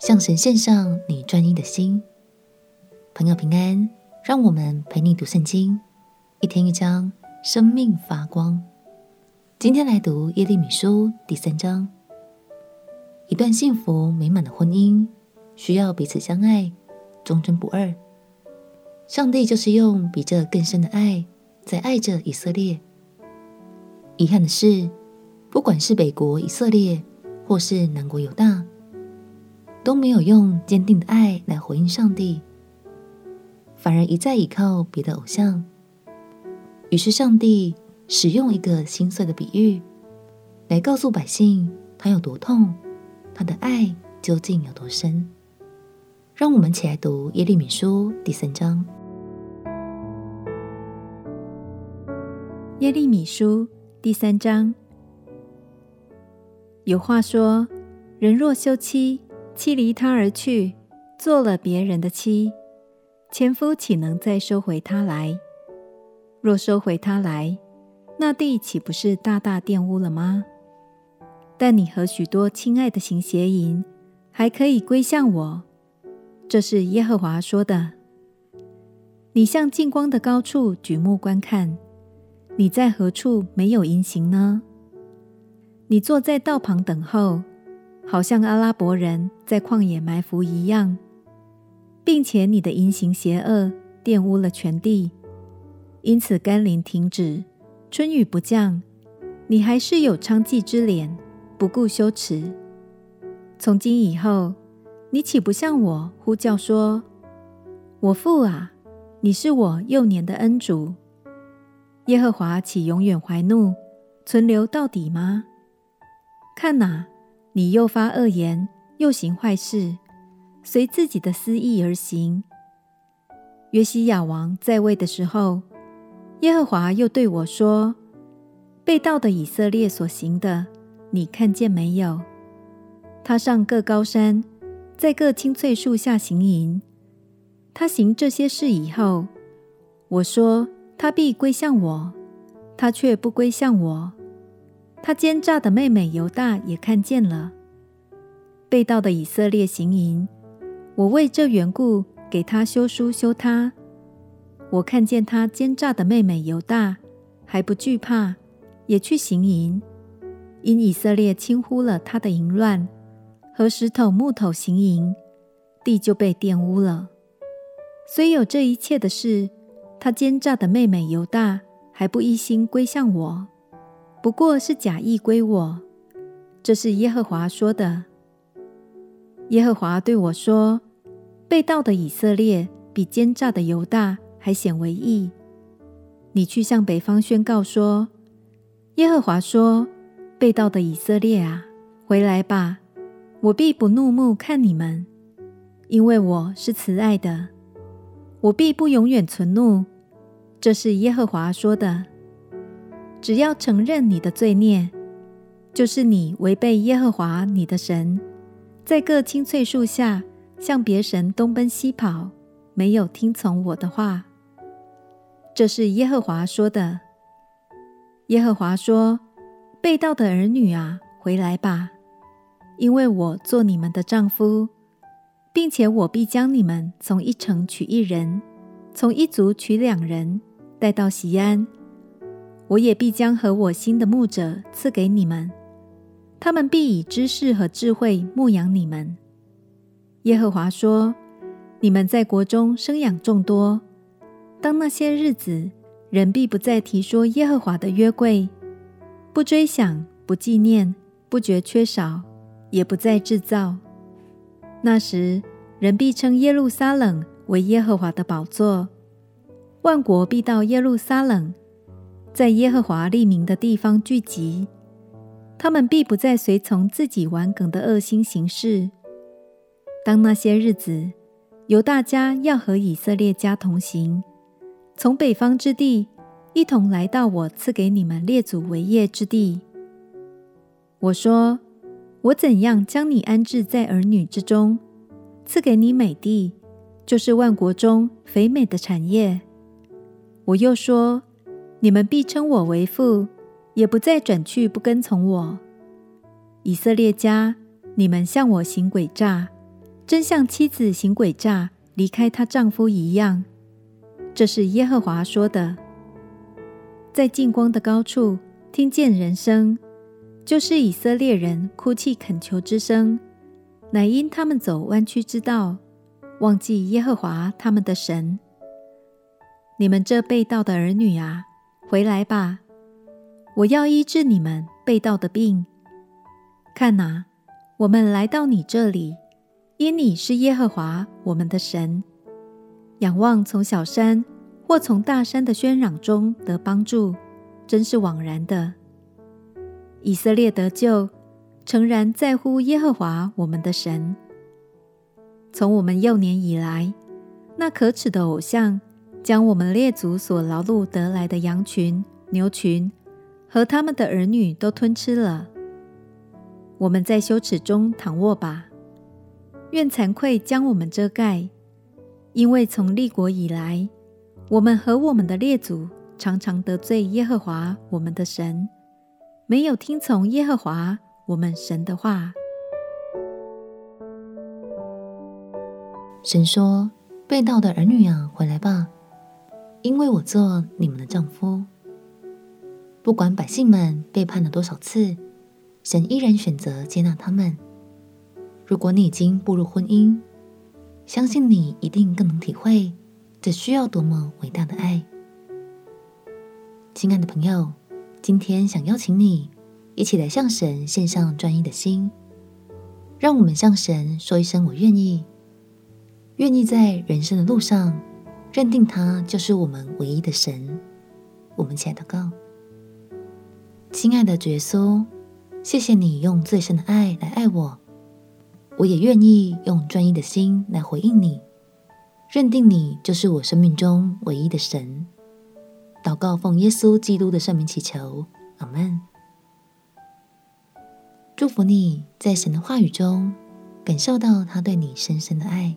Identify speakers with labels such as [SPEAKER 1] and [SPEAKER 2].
[SPEAKER 1] 向神献上你专一的心。朋友平安，让我们陪你读圣经，一天一章，生命发光。今天来读耶利米书第三章。一段幸福美满的婚姻，需要彼此相爱，忠贞不二。上帝就是用比这更深的爱，在爱着以色列。遗憾的是，不管是北国以色列，或是南国犹大，都没有用坚定的爱来回应上帝，反而一再倚靠别的偶像。于是，上帝使用一个心碎的比喻，来告诉百姓他有多痛，他的爱究竟有多深。让我们起来读耶利米书第三章。
[SPEAKER 2] 耶利米书第三章，有话说：人若休妻，妻离他而去，做了别人的妻，前夫岂能再收回他来？若收回他来，那地岂不是大大玷污了吗？但你和许多亲爱的行邪淫，还可以归向我。这是耶和华说的。你向近光的高处举目观看。你在何处没有淫行呢？你坐在道旁等候，好像阿拉伯人在旷野埋伏一样，并且你的淫行邪恶玷污了全地，因此甘霖停止，春雨不降。你还是有娼妓之脸，不顾羞耻。从今以后，你岂不向我呼叫说：“我父啊，你是我幼年的恩主。”耶和华岂永远怀怒，存留到底吗？看哪，你又发恶言，又行坏事，随自己的私意而行。约西亚王在位的时候，耶和华又对我说：“被盗的以色列所行的，你看见没有？他上各高山，在各青翠树下行淫。他行这些事以后，我说。”他必归向我，他却不归向我。他奸诈的妹妹犹大也看见了，被盗的以色列行淫。我为这缘故给他修书修他。我看见他奸诈的妹妹犹大还不惧怕，也去行淫，因以色列轻忽了他的淫乱，和石头木头行淫，地就被玷污了。虽有这一切的事。他奸诈的妹妹犹大还不一心归向我，不过是假意归我。这是耶和华说的。耶和华对我说：“被盗的以色列比奸诈的犹大还显为义。你去向北方宣告说：耶和华说，被盗的以色列啊，回来吧！我必不怒目看你们，因为我是慈爱的。”我必不永远存怒，这是耶和华说的。只要承认你的罪孽，就是你违背耶和华你的神，在各青翠树下向别神东奔西跑，没有听从我的话。这是耶和华说的。耶和华说：被盗的儿女啊，回来吧，因为我做你们的丈夫。并且我必将你们从一城取一人，从一族取两人，带到西安。我也必将和我心的牧者赐给你们，他们必以知识和智慧牧养你们。耶和华说：你们在国中生养众多，当那些日子，人必不再提说耶和华的约柜，不追想，不纪念，不觉缺少，也不再制造。那时，人必称耶路撒冷为耶和华的宝座，万国必到耶路撒冷，在耶和华立名的地方聚集。他们必不再随从自己顽梗的恶心行事。当那些日子，犹大家要和以色列家同行，从北方之地一同来到我赐给你们列祖为业之地。我说。我怎样将你安置在儿女之中，赐给你美地，就是万国中肥美的产业。我又说，你们必称我为父，也不再转去不跟从我。以色列家，你们向我行诡诈，真像妻子行诡诈离开她丈夫一样。这是耶和华说的。在近光的高处听见人声，就是以色列人哭泣恳求之声，乃因他们走弯曲之道，忘记耶和华他们的神。你们这背道的儿女啊，回来吧！我要医治你们背道的病。看哪，我们来到你这里，因你是耶和华我们的神。仰望从小山或从大山的喧嚷中得帮助，真是枉然的。以色列得救，诚然在乎耶和华我们的神。从我们幼年以来，那可耻的偶像将我们列祖所劳碌得来的羊群、牛群和他们的儿女都吞吃了。我们在羞耻中躺卧吧，愿惭愧将我们遮盖。因为从立国以来，我们和我们的列祖常常得罪耶和华我们的神，没有听从耶和华我们神的话。
[SPEAKER 1] 神说：“被盗的儿女啊，回来吧，因为我做你们的丈夫。不管百姓们背叛了多少次，神依然选择接纳他们。如果你已经步入婚姻，相信你一定更能体会这需要多么伟大的爱，亲爱的朋友，今天想邀请你一起来向神献上专一的心，让我们向神说一声“我愿意”，愿意在人生的路上认定他就是我们唯一的神。我们起来祷告，亲爱的主耶稣，谢谢你用最深的爱来爱我。我也愿意用专一的心来回应你，认定你就是我生命中唯一的神。祷告奉耶稣基督的圣名祈求，阿门。祝福你在神的话语中感受到他对你深深的爱。